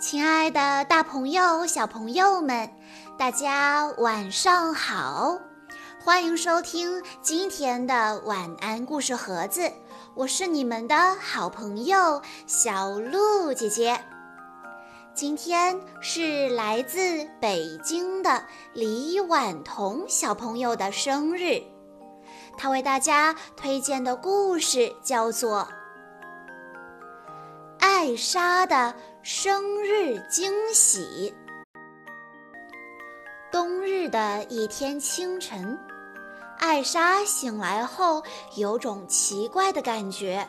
亲爱的，大朋友、小朋友们，大家晚上好！欢迎收听今天的晚安故事盒子，我是你们的好朋友小鹿姐姐。今天是来自北京的李婉彤小朋友的生日，他为大家推荐的故事叫做《艾莎的》。生日惊喜。冬日的一天清晨，艾莎醒来后有种奇怪的感觉，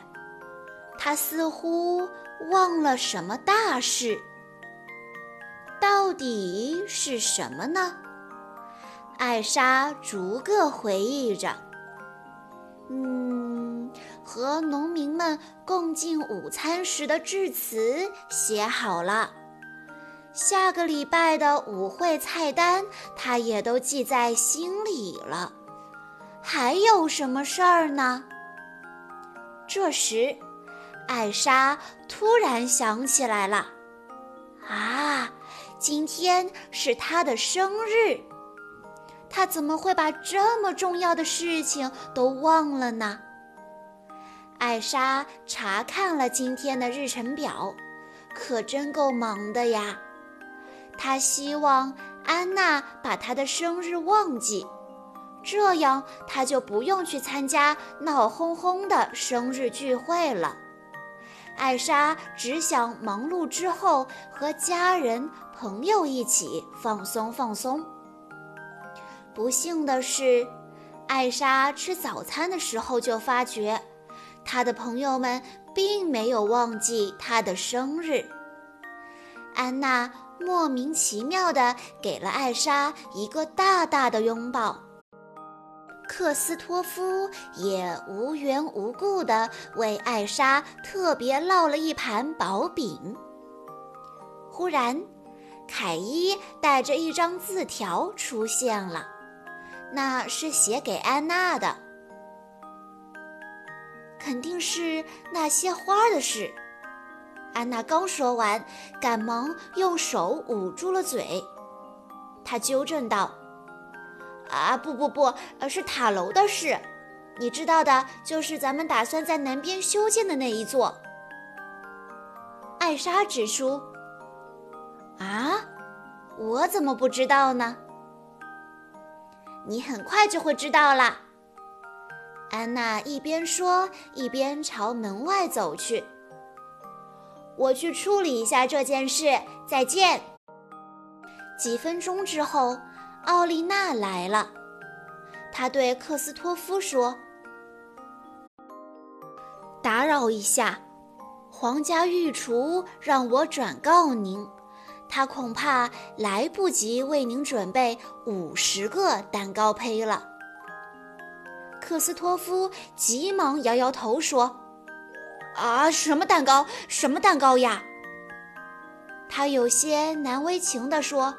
她似乎忘了什么大事。到底是什么呢？艾莎逐个回忆着。和农民们共进午餐时的致辞写好了，下个礼拜的舞会菜单他也都记在心里了。还有什么事儿呢？这时，艾莎突然想起来了，啊，今天是她的生日。她怎么会把这么重要的事情都忘了呢？艾莎查看了今天的日程表，可真够忙的呀。她希望安娜把她的生日忘记，这样她就不用去参加闹哄哄的生日聚会了。艾莎只想忙碌之后和家人朋友一起放松放松。不幸的是，艾莎吃早餐的时候就发觉，他的朋友们并没有忘记他的生日。安娜莫名其妙地给了艾莎一个大大的拥抱，克斯托夫也无缘无故地为艾莎特别烙了一盘薄饼。忽然，凯伊带着一张字条出现了。那是写给安娜的，肯定是那些花的事。安娜刚说完，赶忙用手捂住了嘴。她纠正道：“啊，不不不，呃，是塔楼的事。你知道的，就是咱们打算在南边修建的那一座。”艾莎指出：“啊，我怎么不知道呢？”你很快就会知道了。安娜一边说，一边朝门外走去。我去处理一下这件事，再见。几分钟之后，奥丽娜来了。她对克斯托夫说：“打扰一下，皇家御厨让我转告您。”他恐怕来不及为您准备五十个蛋糕胚了。克斯托夫急忙摇摇头说：“啊，什么蛋糕？什么蛋糕呀？”他有些难为情地说：“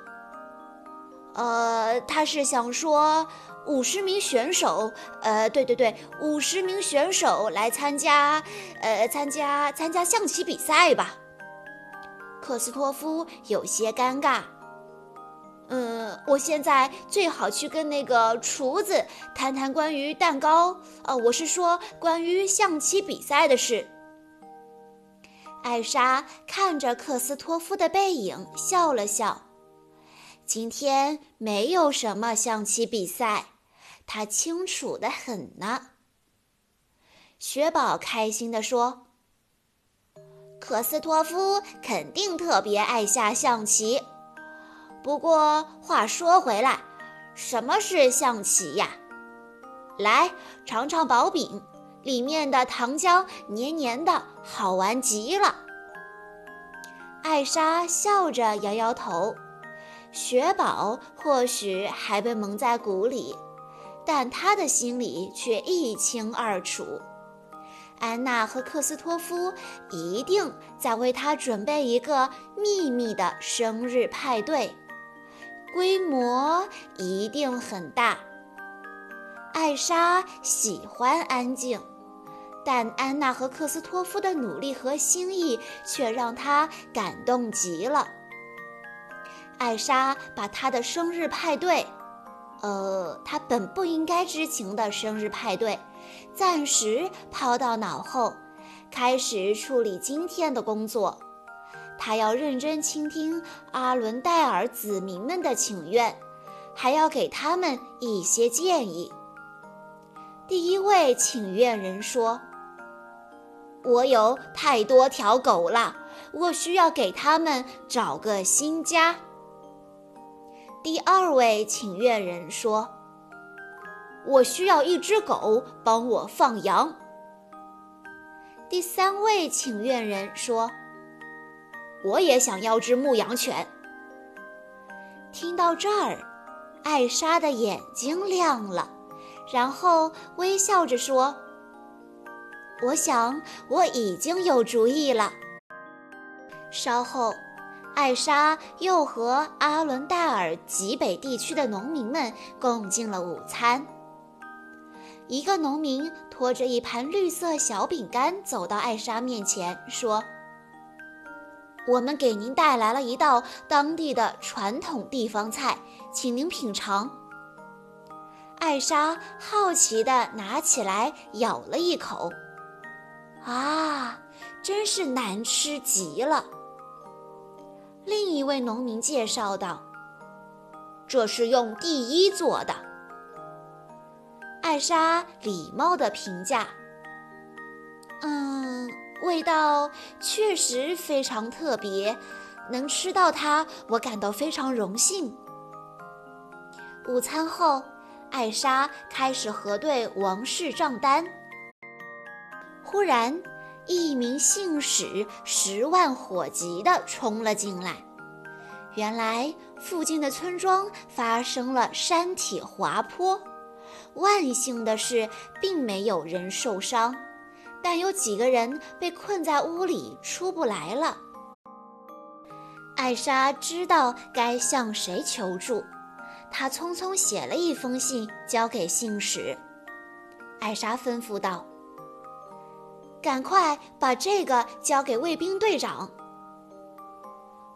呃，他是想说五十名选手，呃，对对对，五十名选手来参加，呃，参加参加象棋比赛吧。”克斯托夫有些尴尬。嗯，我现在最好去跟那个厨子谈谈关于蛋糕，呃，我是说关于象棋比赛的事。艾莎看着克斯托夫的背影，笑了笑。今天没有什么象棋比赛，他清楚的很呢。雪宝开心地说。克斯托夫肯定特别爱下象棋。不过话说回来，什么是象棋呀？来尝尝薄饼，里面的糖浆黏黏的，好玩极了。艾莎笑着摇摇头。雪宝或许还被蒙在鼓里，但他的心里却一清二楚。安娜和克斯托夫一定在为他准备一个秘密的生日派对，规模一定很大。艾莎喜欢安静，但安娜和克斯托夫的努力和心意却让她感动极了。艾莎把她的生日派对，呃，她本不应该知情的生日派对，暂时抛到脑后，开始处理今天的工作。她要认真倾听阿伦戴尔子民们的请愿，还要给他们一些建议。第一位请愿人说：“我有太多条狗了，我需要给他们找个新家。”第二位请愿人说：“我需要一只狗帮我放羊。”第三位请愿人说：“我也想要只牧羊犬。”听到这儿，艾莎的眼睛亮了，然后微笑着说：“我想我已经有主意了。”稍后。艾莎又和阿伦戴尔极北地区的农民们共进了午餐。一个农民拖着一盘绿色小饼干走到艾莎面前，说：“我们给您带来了一道当地的传统地方菜，请您品尝。”艾莎好奇地拿起来咬了一口，啊，真是难吃极了。另一位农民介绍道：“这是用第一做的。”艾莎礼貌地评价：“嗯，味道确实非常特别，能吃到它，我感到非常荣幸。”午餐后，艾莎开始核对王室账单。忽然，一名信使十万火急地冲了进来。原来附近的村庄发生了山体滑坡，万幸的是，并没有人受伤，但有几个人被困在屋里出不来了。艾莎知道该向谁求助，她匆匆写了一封信交给信使。艾莎吩咐道。赶快把这个交给卫兵队长。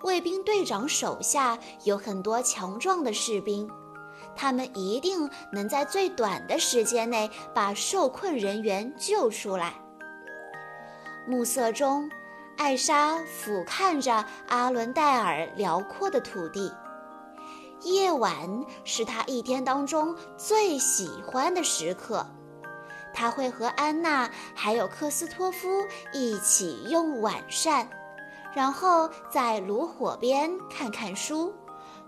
卫兵队长手下有很多强壮的士兵，他们一定能在最短的时间内把受困人员救出来。暮色中，艾莎俯瞰着阿伦戴尔辽阔的土地。夜晚是他一天当中最喜欢的时刻。他会和安娜还有克斯托夫一起用晚膳，然后在炉火边看看书，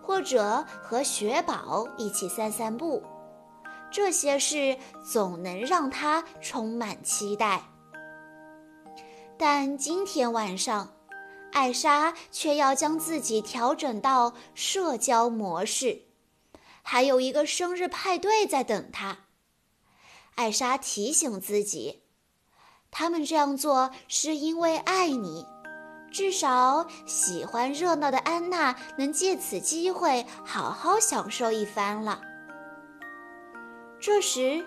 或者和雪宝一起散散步。这些事总能让他充满期待。但今天晚上，艾莎却要将自己调整到社交模式，还有一个生日派对在等她。艾莎提醒自己，他们这样做是因为爱你。至少喜欢热闹的安娜能借此机会好好享受一番了。这时，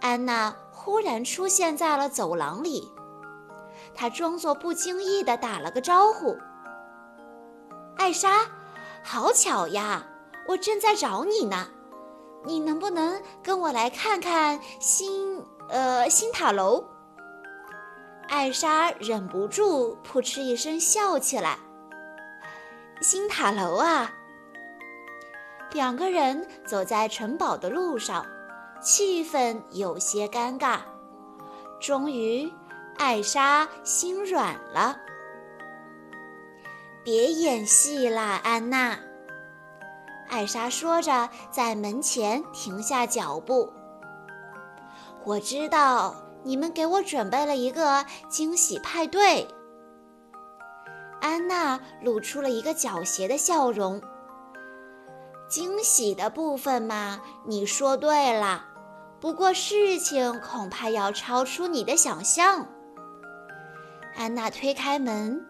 安娜忽然出现在了走廊里，他装作不经意地打了个招呼：“艾莎，好巧呀，我正在找你呢。”你能不能跟我来看看新呃新塔楼？艾莎忍不住扑哧一声笑起来。新塔楼啊！两个人走在城堡的路上，气氛有些尴尬。终于，艾莎心软了。别演戏啦，安娜。艾莎说着，在门前停下脚步。我知道你们给我准备了一个惊喜派对。安娜露出了一个狡黠的笑容。惊喜的部分嘛，你说对了。不过事情恐怕要超出你的想象。安娜推开门，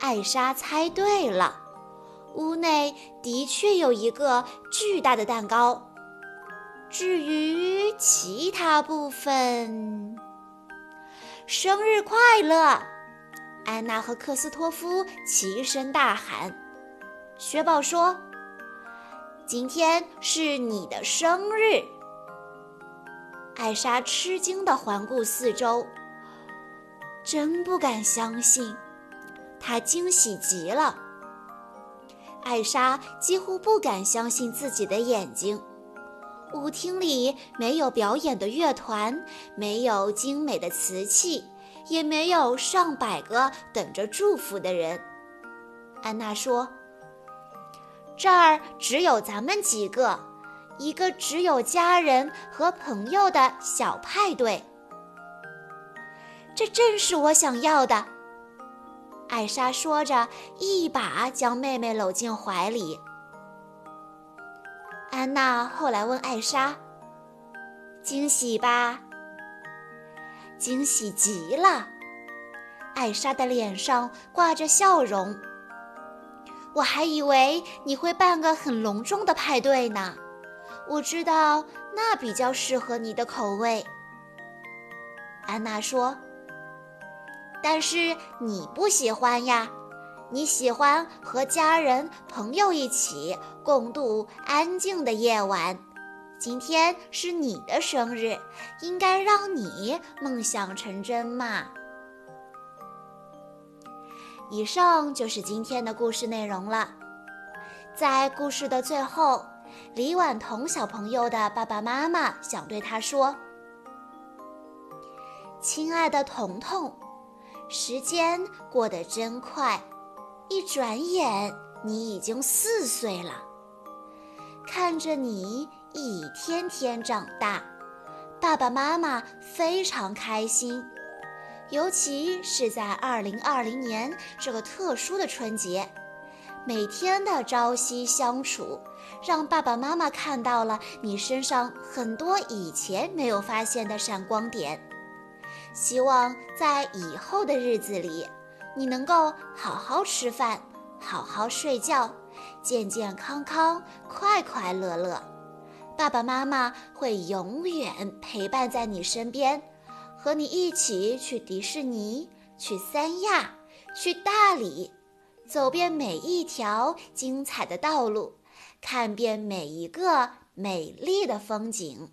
艾莎猜对了。屋内的确有一个巨大的蛋糕。至于其他部分，生日快乐！安娜和克斯托夫齐声大喊。雪宝说：“今天是你的生日。”艾莎吃惊地环顾四周，真不敢相信，他惊喜极了。艾莎几乎不敢相信自己的眼睛。舞厅里没有表演的乐团，没有精美的瓷器，也没有上百个等着祝福的人。安娜说：“这儿只有咱们几个，一个只有家人和朋友的小派对。”这正是我想要的。艾莎说着，一把将妹妹搂进怀里。安娜后来问艾莎：“惊喜吧？”“惊喜极了。”艾莎的脸上挂着笑容。“我还以为你会办个很隆重的派对呢。我知道那比较适合你的口味。”安娜说。“但是你不喜欢呀。”你喜欢和家人朋友一起共度安静的夜晚。今天是你的生日，应该让你梦想成真嘛。以上就是今天的故事内容了。在故事的最后，李婉彤小朋友的爸爸妈妈想对他说：“亲爱的彤彤，时间过得真快。”一转眼，你已经四岁了。看着你一天天长大，爸爸妈妈非常开心。尤其是在二零二零年这个特殊的春节，每天的朝夕相处，让爸爸妈妈看到了你身上很多以前没有发现的闪光点。希望在以后的日子里。你能够好好吃饭，好好睡觉，健健康康，快快乐乐。爸爸妈妈会永远陪伴在你身边，和你一起去迪士尼，去三亚，去大理，走遍每一条精彩的道路，看遍每一个美丽的风景。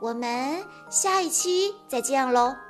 我们下一期再见喽。